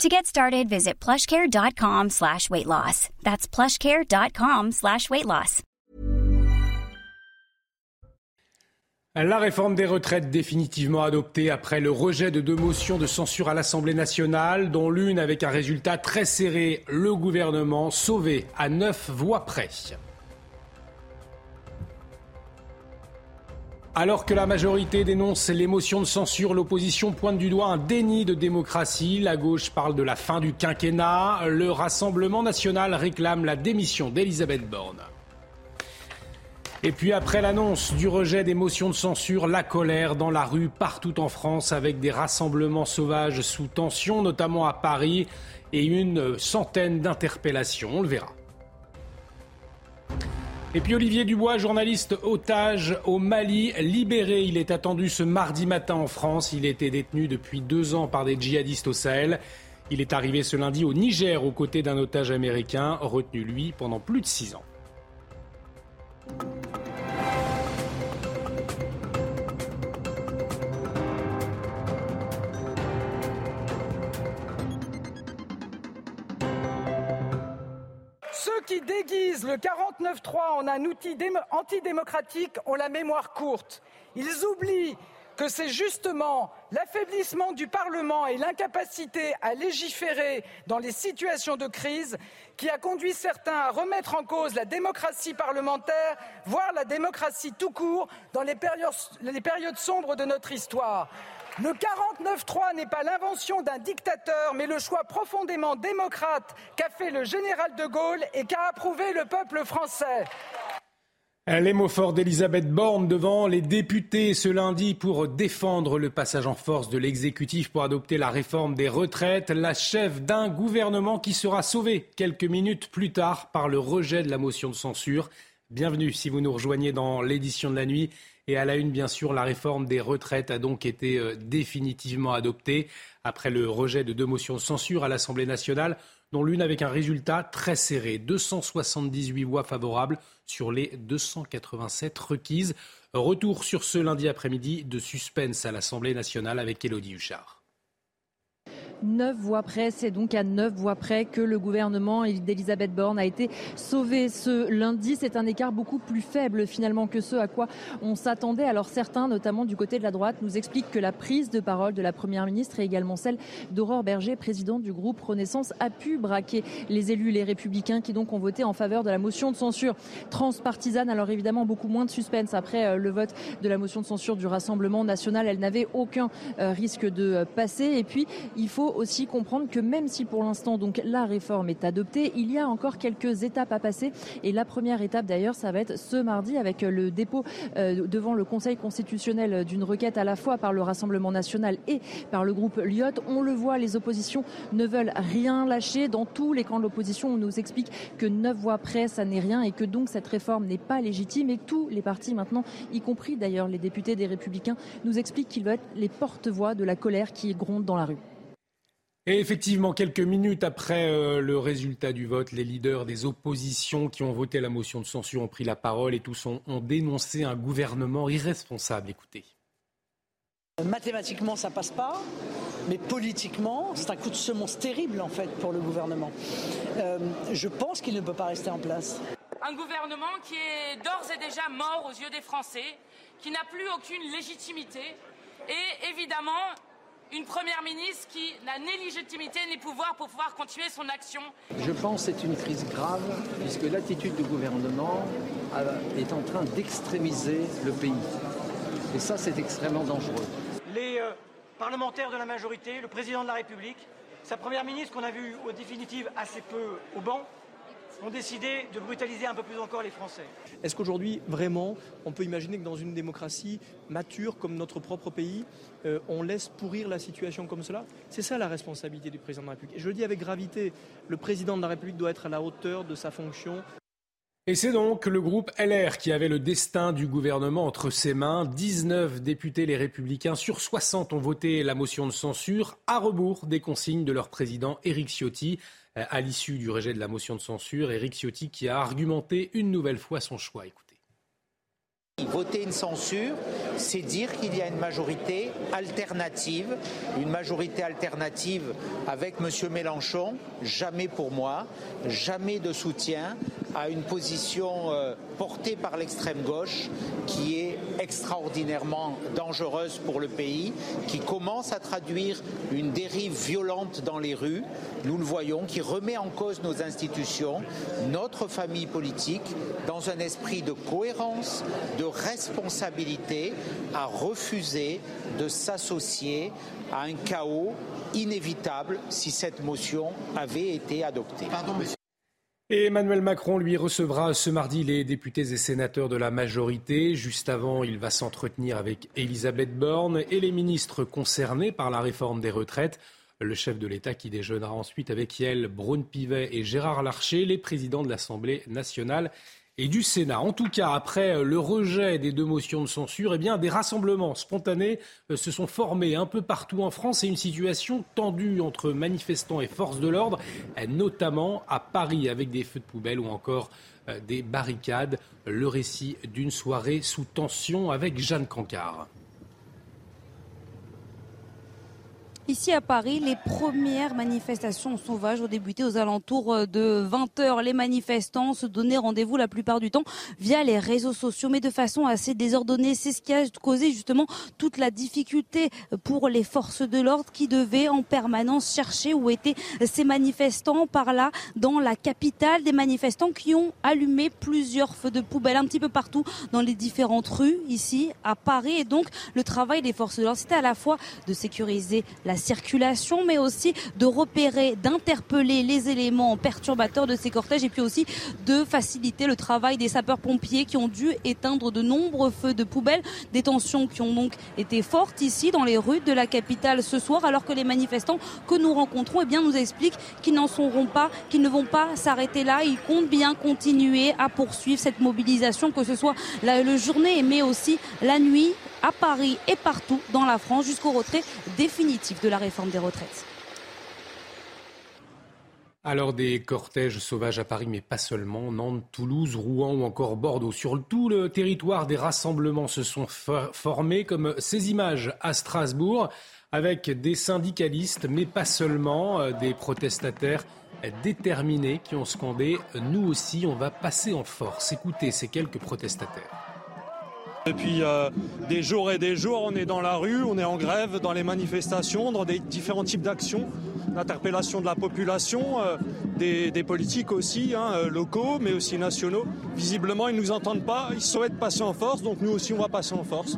To get started, visit plushcare.com slash weight loss. That's plushcare.com slash weight. La réforme des retraites définitivement adoptée après le rejet de deux motions de censure à l'Assemblée nationale, dont l'une avec un résultat très serré, le gouvernement sauvé à neuf voix près. Alors que la majorité dénonce les motions de censure, l'opposition pointe du doigt un déni de démocratie. La gauche parle de la fin du quinquennat. Le Rassemblement national réclame la démission d'Elisabeth Borne. Et puis après l'annonce du rejet des motions de censure, la colère dans la rue partout en France avec des rassemblements sauvages sous tension, notamment à Paris, et une centaine d'interpellations. On le verra. Et puis Olivier Dubois, journaliste otage au Mali, libéré. Il est attendu ce mardi matin en France. Il était détenu depuis deux ans par des djihadistes au Sahel. Il est arrivé ce lundi au Niger aux côtés d'un otage américain, retenu lui pendant plus de six ans. Qui déguisent le 49-3 en un outil antidémocratique ont la mémoire courte. Ils oublient que c'est justement l'affaiblissement du Parlement et l'incapacité à légiférer dans les situations de crise qui a conduit certains à remettre en cause la démocratie parlementaire, voire la démocratie tout court, dans les périodes sombres de notre histoire. Le 49-3 n'est pas l'invention d'un dictateur, mais le choix profondément démocrate qu'a fait le général de Gaulle et qu'a approuvé le peuple français. Les mots forts d'Elisabeth Borne devant les députés ce lundi pour défendre le passage en force de l'exécutif pour adopter la réforme des retraites, la chef d'un gouvernement qui sera sauvé quelques minutes plus tard par le rejet de la motion de censure. Bienvenue si vous nous rejoignez dans l'édition de la nuit. Et à la une, bien sûr, la réforme des retraites a donc été euh, définitivement adoptée après le rejet de deux motions de censure à l'Assemblée nationale, dont l'une avec un résultat très serré, 278 voix favorables sur les 287 requises. Retour sur ce lundi après-midi de suspense à l'Assemblée nationale avec Elodie Huchard. Neuf voix près, c'est donc à neuf voix près que le gouvernement d'Elisabeth Borne a été sauvé ce lundi. C'est un écart beaucoup plus faible finalement que ce à quoi on s'attendait. Alors certains, notamment du côté de la droite, nous expliquent que la prise de parole de la Première ministre et également celle d'Aurore Berger, présidente du groupe Renaissance, a pu braquer les élus, les républicains qui donc ont voté en faveur de la motion de censure transpartisane. Alors évidemment, beaucoup moins de suspense après euh, le vote de la motion de censure du Rassemblement national. Elle n'avait aucun euh, risque de passer. Et puis, il faut aussi comprendre que même si pour l'instant donc la réforme est adoptée, il y a encore quelques étapes à passer. Et la première étape d'ailleurs, ça va être ce mardi avec le dépôt euh, devant le Conseil constitutionnel d'une requête à la fois par le Rassemblement national et par le groupe Lyot. On le voit, les oppositions ne veulent rien lâcher. Dans tous les camps de l'opposition, on nous explique que neuf voix près, ça n'est rien et que donc cette réforme n'est pas légitime. Et tous les partis maintenant, y compris d'ailleurs les députés des Républicains, nous expliquent qu'ils veulent être les porte-voix de la colère qui gronde dans la rue. Et effectivement, quelques minutes après euh, le résultat du vote, les leaders des oppositions qui ont voté la motion de censure ont pris la parole et tous ont, ont dénoncé un gouvernement irresponsable. Écoutez. Mathématiquement, ça passe pas, mais politiquement, c'est un coup de semonce terrible en fait pour le gouvernement. Euh, je pense qu'il ne peut pas rester en place. Un gouvernement qui est d'ores et déjà mort aux yeux des Français, qui n'a plus aucune légitimité et évidemment une première ministre qui n'a ni légitimité ni pouvoir pour pouvoir continuer son action. Je pense que c'est une crise grave puisque l'attitude du gouvernement est en train d'extrémiser le pays. Et ça, c'est extrêmement dangereux. Les euh, parlementaires de la majorité, le président de la République, sa première ministre qu'on a vue au définitive assez peu au banc, ont décidé de brutaliser un peu plus encore les Français. Est-ce qu'aujourd'hui, vraiment, on peut imaginer que dans une démocratie mature comme notre propre pays, euh, on laisse pourrir la situation comme cela? C'est ça la responsabilité du président de la République. Et je le dis avec gravité, le président de la République doit être à la hauteur de sa fonction. Et c'est donc le groupe LR qui avait le destin du gouvernement entre ses mains. 19 députés les républicains sur 60 ont voté la motion de censure à rebours des consignes de leur président Éric Ciotti. Euh, à l'issue du rejet de la motion de censure, Éric Ciotti qui a argumenté une nouvelle fois son choix. Voter une censure, c'est dire qu'il y a une majorité alternative, une majorité alternative avec M. Mélenchon, jamais pour moi, jamais de soutien à une position euh, portée par l'extrême gauche qui est extraordinairement dangereuse pour le pays, qui commence à traduire une dérive violente dans les rues, nous le voyons, qui remet en cause nos institutions, notre famille politique, dans un esprit de cohérence, de responsabilité à refuser de s'associer à un chaos inévitable si cette motion avait été adoptée. Et Emmanuel Macron, lui, recevra ce mardi les députés et sénateurs de la majorité. Juste avant, il va s'entretenir avec Elisabeth Borne et les ministres concernés par la réforme des retraites. Le chef de l'État qui déjeunera ensuite avec Yael Braun-Pivet et Gérard Larcher, les présidents de l'Assemblée nationale et du Sénat. En tout cas, après euh, le rejet des deux motions de censure, eh des rassemblements spontanés euh, se sont formés un peu partout en France et une situation tendue entre manifestants et forces de l'ordre, euh, notamment à Paris avec des feux de poubelle ou encore des barricades. Le récit d'une soirée sous tension avec Jeanne Cancard. Ici à Paris, les premières manifestations sauvages ont débuté aux alentours euh, de 20h. Les manifestants se donnaient rendez-vous la plupart du temps via les réseaux sociaux, mais de façon assez désordonnée. C'est ce qui a causé justement toute la difficulté pour les forces de l'ordre qui devaient en permanence chercher où étaient ces manifestants par là dans la capitale. Des manifestants qui ont allumé plusieurs feux de poubelle un petit peu partout dans les différentes rues ici à Paris. Et donc le travail des forces de l'ordre, c'était à la fois de sécuriser la la circulation, mais aussi de repérer, d'interpeller les éléments perturbateurs de ces cortèges et puis aussi de faciliter le travail des sapeurs-pompiers qui ont dû éteindre de nombreux feux de poubelle. Des tensions qui ont donc été fortes ici dans les rues de la capitale ce soir, alors que les manifestants que nous rencontrons eh bien, nous expliquent qu'ils n'en seront pas, qu'ils ne vont pas s'arrêter là. Ils comptent bien continuer à poursuivre cette mobilisation, que ce soit la, journée, mais aussi la nuit à Paris et partout dans la France jusqu'au retrait définitif de la réforme des retraites. Alors des cortèges sauvages à Paris, mais pas seulement. Nantes, Toulouse, Rouen ou encore Bordeaux. Sur tout le territoire, des rassemblements se sont formés, comme ces images à Strasbourg, avec des syndicalistes, mais pas seulement, euh, des protestataires déterminés qui ont scandé ⁇ Nous aussi, on va passer en force ⁇ Écoutez ces quelques protestataires. Depuis euh, des jours et des jours, on est dans la rue, on est en grève, dans les manifestations, dans des différents types d'actions, d'interpellation de la population, euh, des, politiques aussi, hein, euh, locaux, mais aussi nationaux. Visiblement, ils ne nous entendent pas, ils souhaitent passer en force, donc nous aussi, on va passer en force.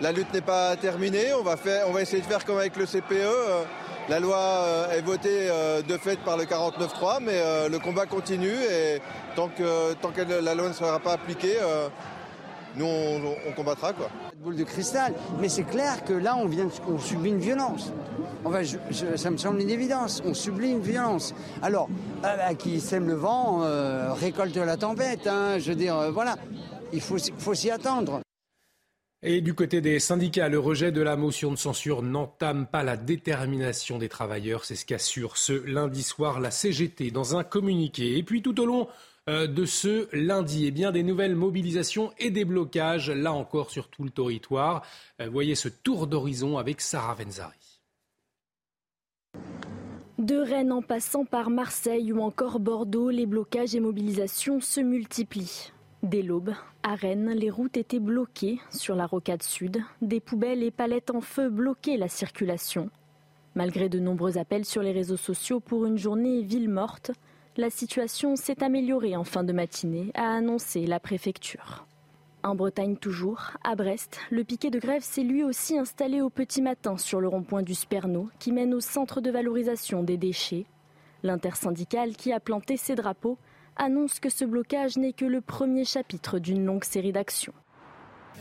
La lutte n'est pas terminée, on va, essayer de faire comme avec le CPE. La loi est votée de fait par le 49-3, mais le combat continue et tant que la loi ne sera pas appliquée, nous on, combattra quoi. Boule de cristal, mais c'est clair que là on vient, on subit une violence. Enfin, ça me semble une évidence. On subit une violence. Alors, euh, bah, qui sème le vent euh, récolte la tempête. Hein, je veux dire, euh, voilà, il faut, faut s'y attendre. Et du côté des syndicats, le rejet de la motion de censure n'entame pas la détermination des travailleurs. C'est ce qu'assure ce lundi soir la CGT dans un communiqué. Et puis tout au long de ce lundi. Eh bien, des nouvelles mobilisations et des blocages, là encore, sur tout le territoire. Euh, voyez ce tour d'horizon avec Sarah Venzari. De Rennes en passant par Marseille ou encore Bordeaux, les blocages et mobilisations se multiplient. Dès l'aube, à Rennes, les routes étaient bloquées sur la rocade sud. Des poubelles et palettes en feu bloquaient la circulation. Malgré de nombreux appels sur les réseaux sociaux pour une journée ville morte, la situation s'est améliorée en fin de matinée, a annoncé la préfecture. En Bretagne toujours, à Brest, le piquet de grève s'est lui aussi installé au petit matin sur le rond-point du Sperno qui mène au centre de valorisation des déchets. L'intersyndicale qui a planté ses drapeaux annonce que ce blocage n'est que le premier chapitre d'une longue série d'actions.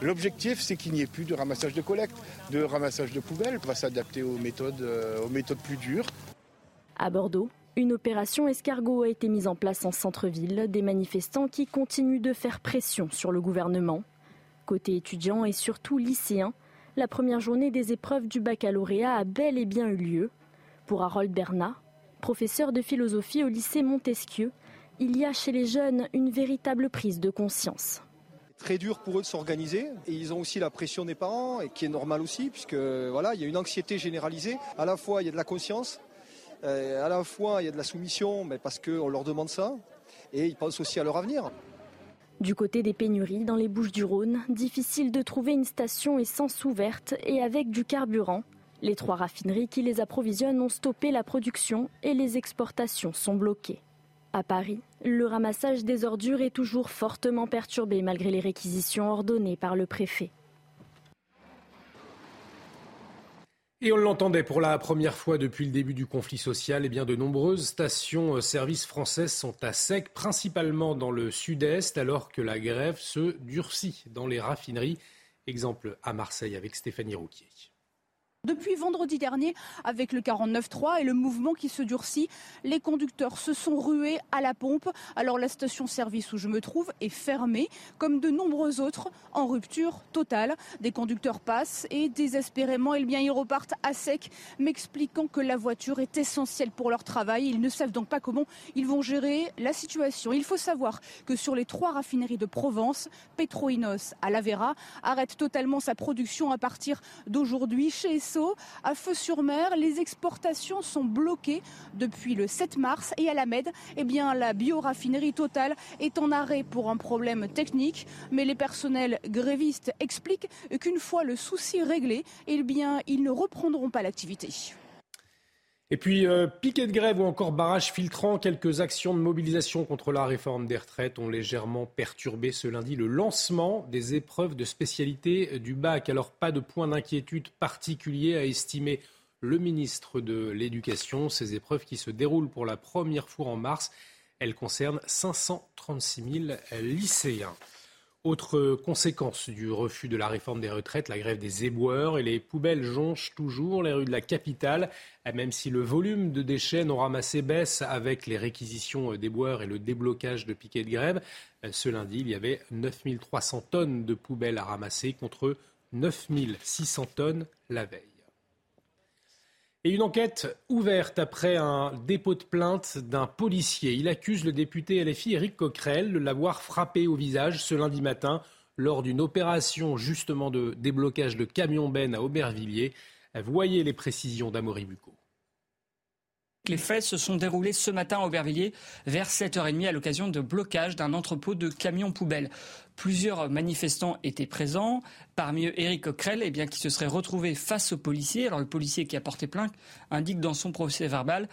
L'objectif, c'est qu'il n'y ait plus de ramassage de collecte, de ramassage de poubelles. On va s'adapter aux méthodes, euh, aux méthodes plus dures. À Bordeaux, Une opération escargot a été mise en place en centre-ville, des manifestants qui continuent de faire pression sur le gouvernement. Côté étudiants et surtout lycéens, la première journée des épreuves du baccalauréat a bel et bien eu lieu. Pour Harold Bernat, professeur de philosophie au lycée Montesquieu, il y a chez les jeunes une véritable prise de conscience très dur pour eux de s'organiser et ils ont aussi la pression des parents et qui est normal aussi puisque voilà il y a une anxiété généralisée à la fois il y a de la conscience euh, à la fois, il y a de la soumission, mais parce qu'on leur demande ça, et ils pensent aussi à leur avenir. Du côté des pénuries, dans les Bouches du Rhône, difficile de trouver une station essence ouverte et avec du carburant. Les trois raffineries qui les approvisionnent ont stoppé la production et les exportations sont bloquées. À Paris, le ramassage des ordures est toujours fortement perturbé malgré les réquisitions ordonnées par le préfet. Et on l'entendait pour la première fois depuis le début du conflit social, et eh bien de nombreuses stations-service euh, françaises sont à sec, principalement dans le sud-est, alors que la grève se durcit dans les raffineries. Exemple à Marseille avec Stéphanie Rouquier. Depuis vendredi dernier, avec le 49.3 et le mouvement qui se durcit, les conducteurs se sont rués à la pompe. Alors la station-service où je me trouve est fermée, comme de nombreux autres, en rupture totale. Des conducteurs passent et désespérément, eh bien, ils repartent à sec, m'expliquant que la voiture est essentielle pour leur travail. Ils ne savent donc pas comment ils vont gérer la situation. Il faut savoir que sur les trois raffineries de Provence, Petroinos à Lavera arrête totalement sa production à partir d'aujourd'hui. Chez à Feu-sur-Mer, les exportations sont bloquées depuis le 7 mars et à la Med, eh la bioraffinerie totale est en arrêt pour un problème technique. Mais les personnels grévistes expliquent qu'une fois le souci réglé, eh ils ne reprendront pas l'activité. Et puis, euh, piquet de grève ou encore barrage filtrant, quelques actions de mobilisation contre la réforme des retraites ont légèrement perturbé ce lundi le lancement des épreuves de spécialité du bac. Alors, pas de point d'inquiétude particulier à estimer le ministre de l'Éducation. Ces épreuves qui se déroulent pour la première fois en mars, elles concernent 536 000 lycéens. Autre conséquence du refus de la réforme des retraites, la grève des éboueurs et les poubelles jonchent toujours les rues de la capitale, même si le volume de déchets non ramassés baisse avec les réquisitions d'éboueurs et le déblocage de piquets de grève. Ce lundi, il y avait 9300 tonnes de poubelles à ramasser contre 9600 tonnes la veille. Une enquête ouverte après un dépôt de plainte d'un policier. Il accuse le député LFI Éric Coquerel de l'avoir frappé au visage ce lundi matin lors d'une opération justement de déblocage de camions-bennes à Aubervilliers. Voyez les précisions d'Amory Bucco. Les faits se sont déroulés ce matin à Aubervilliers vers 7h30 à l'occasion de blocage d'un entrepôt de camions poubelles. Plusieurs manifestants étaient présents, parmi eux Éric Coquerel, eh bien, qui se serait retrouvé face au policier. Alors le policier qui a porté plainte indique dans son procès verbal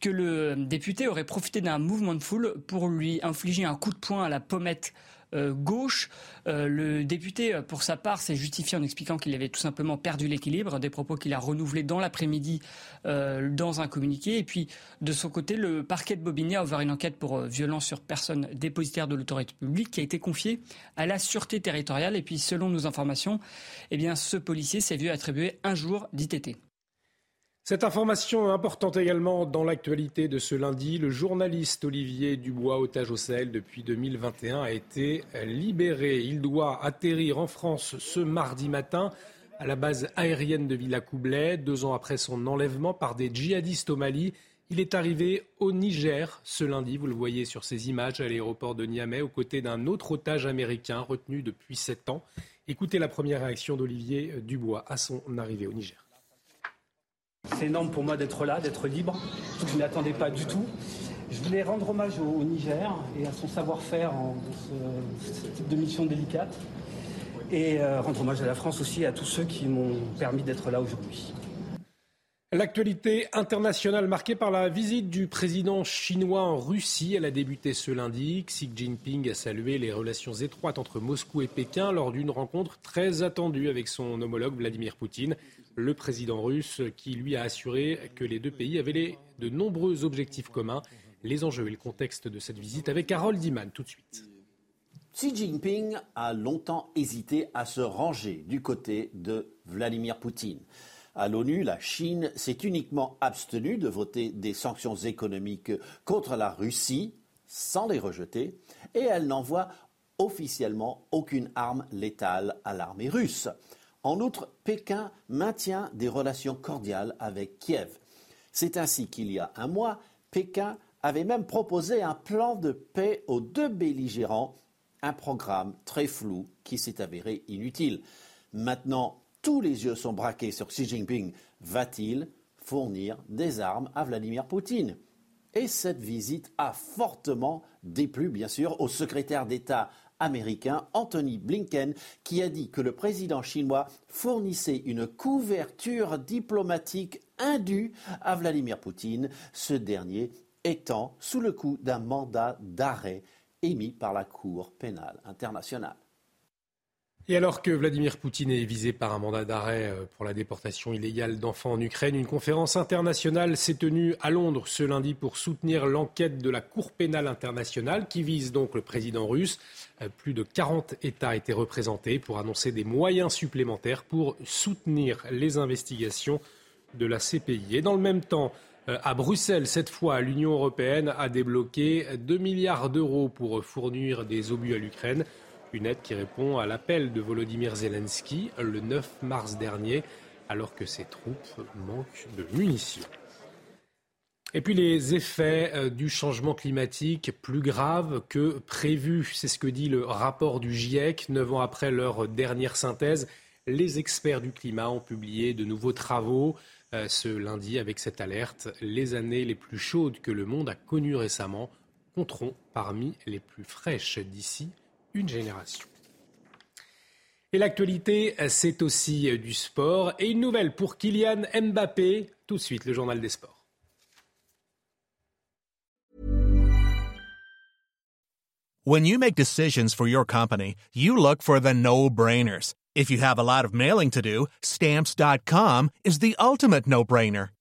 que le député aurait profité d'un mouvement de foule pour lui infliger un coup de poing à la pommette gauche. Euh, le député, euh, pour sa part, s'est justifié en expliquant qu'il avait tout simplement perdu l'équilibre, des propos qu'il a renouvelés dans l'après-midi dans un communiqué. Et puis, de son côté, le parquet de Bobigny a ouvert une enquête pour violence sur personne dépositaire de l'autorité publique qui a été confiée à la sûreté territoriale. Et puis, selon nos informations, eh ce policier s'est vu attribuer un jour d'ITT. Cette information importante également dans l'actualité de ce lundi, le journaliste Olivier Dubois, otage au Sahel depuis 2021, a été libéré. Il doit atterrir en France ce mardi matin à la base aérienne de Villacoublay, deux ans après son enlèvement par des djihadistes au Mali. Il est arrivé au Niger ce lundi, vous le voyez sur ces images à l'aéroport de Niamey, aux côtés d'un autre otage américain retenu depuis sept ans. Écoutez la première réaction d'Olivier Dubois à son arrivée au Niger. C'est énorme pour moi d'être là, d'être libre. Je ne l'attendais pas du tout. Je voulais rendre hommage au, Niger et à son savoir-faire en ce, type de mission délicate. Et euh, rendre hommage à la France aussi, à tous ceux qui m'ont permis d'être là aujourd'hui. L'actualité internationale marquée par la visite du président chinois en Russie. Elle a débuté ce lundi. Xi Jinping a salué les relations étroites entre Moscou et Pékin lors d'une rencontre très attendue avec son homologue Vladimir Poutine le président russe qui lui a assuré que les deux pays avaient de nombreux objectifs communs. Les enjeux et le contexte de cette visite avec Harold Diman tout de suite. Xi Jinping a longtemps hésité à se ranger du côté de Vladimir Poutine. À l'ONU, la Chine s'est uniquement abstenue de voter des sanctions économiques contre la Russie sans les rejeter et elle n'envoie officiellement aucune arme létale à l'armée russe. En outre, Pékin maintient des relations cordiales avec Kiev. C'est ainsi qu'il y a un mois, Pékin avait même proposé un plan de paix aux deux belligérants, un programme très flou qui s'est avéré inutile. Maintenant, tous les yeux sont braqués sur Xi Jinping. Va-t-il fournir des armes à Vladimir Poutine? Et cette visite a fortement déplu, bien sûr, au secrétaire d'État américain Anthony Blinken qui a dit que le président chinois fournissait une couverture diplomatique indue à Vladimir Poutine, ce dernier étant sous le coup d'un mandat d'arrêt émis par la Cour pénale internationale. Et alors que Vladimir Poutine est visé par un mandat d'arrêt euh, pour la déportation illégale d'enfants en Ukraine, une conférence internationale s'est tenue à Londres ce lundi pour soutenir l'enquête de la Cour pénale internationale qui vise donc le président russe. Euh, plus de 40 États étaient représentés pour annoncer des moyens supplémentaires pour soutenir les investigations de la CPI. Et dans le même temps, euh, à Bruxelles, cette fois, l'Union européenne a débloqué 2 milliards d'euros pour fournir des obus à l'Ukraine. Une aide qui répond à l'appel de Volodymyr Zelensky le 9 mars dernier, alors que ses troupes manquent de munitions. Et puis les effets euh, du changement climatique plus graves que prévu, c'est ce que dit le rapport du GIEC. Neuf ans après leur dernière synthèse, les experts du climat ont publié de nouveaux travaux euh, ce lundi avec cette alerte. Les années les plus chaudes que le monde a connues récemment compteront parmi les plus fraîches d'ici une génération. Et l'actualité, c'est aussi du sport. Et une nouvelle pour Kylian Mbappé. Tout de suite, le journal des sports. When you make decisions for your company, you look for the no-brainers. If you have a lot of mailing to do, stamps.com is the ultimate no-brainer.